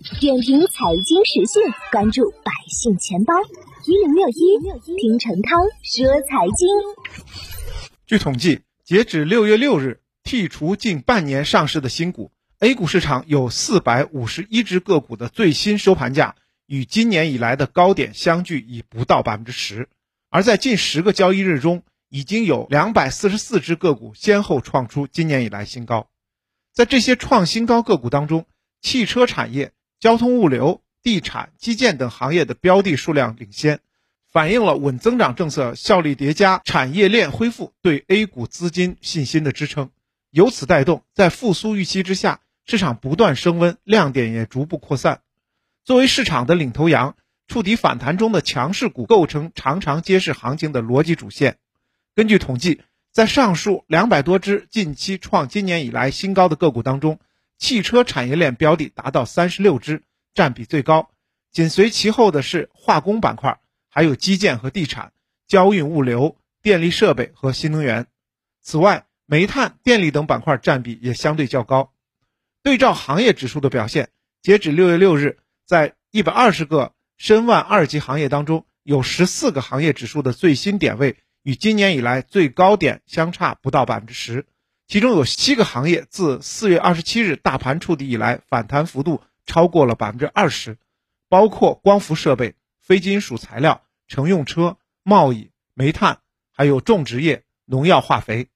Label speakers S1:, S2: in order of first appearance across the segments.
S1: 点评财经时讯，关注百姓钱包一零六一，听陈涛说财经。
S2: 据统计，截止六月六日，剔除近半年上市的新股，A 股市场有四百五十一只个股的最新收盘价与今年以来的高点相距已不到百分之十。而在近十个交易日中，已经有两百四十四只个股先后创出今年以来新高。在这些创新高个股当中，汽车产业、交通物流、地产、基建等行业的标的数量领先，反映了稳增长政策效力叠加、产业链恢复对 A 股资金信心的支撑。由此带动，在复苏预期之下，市场不断升温，亮点也逐步扩散。作为市场的领头羊，触底反弹中的强势股构成常常揭示行情的逻辑主线。根据统计，在上述两百多只近期创今年以来新高的个股当中，汽车产业链标的达到三十六只，占比最高。紧随其后的是化工板块，还有基建和地产、交运物流、电力设备和新能源。此外，煤炭、电力等板块占比也相对较高。对照行业指数的表现，截止六月六日，在一百二十个申万二级行业当中，有十四个行业指数的最新点位与今年以来最高点相差不到百分之十。其中有七个行业自四月二十七日大盘触底以来，反弹幅度超过了百分之二十，包括光伏设备、非金属材料、乘用车、贸易、煤炭，还有种植业、农药化肥。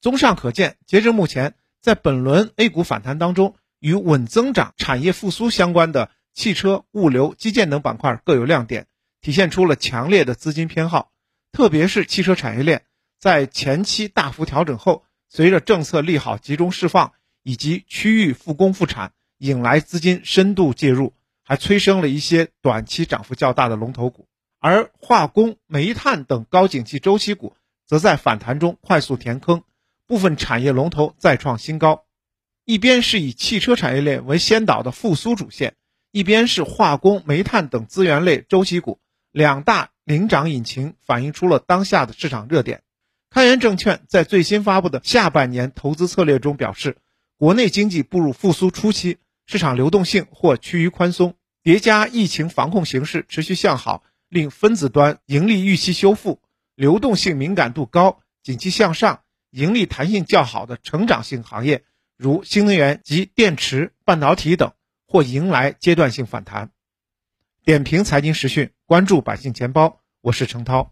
S2: 综上可见，截至目前，在本轮 A 股反弹当中，与稳增长、产业复苏相关的汽车、物流、基建等板块各有亮点，体现出了强烈的资金偏好。特别是汽车产业链，在前期大幅调整后。随着政策利好集中释放以及区域复工复产，引来资金深度介入，还催生了一些短期涨幅较大的龙头股。而化工、煤炭等高景气周期股则在反弹中快速填坑，部分产业龙头再创新高。一边是以汽车产业链为先导的复苏主线，一边是化工、煤炭等资源类周期股，两大领涨引擎反映出了当下的市场热点。开源证券在最新发布的下半年投资策略中表示，国内经济步入复苏初期，市场流动性或趋于宽松，叠加疫情防控形势持续向好，令分子端盈利预期修复，流动性敏感度高、景气向上、盈利弹性较好的成长性行业，如新能源及电池、半导体等，或迎来阶段性反弹。点评财经时讯，关注百姓钱包，我是程涛。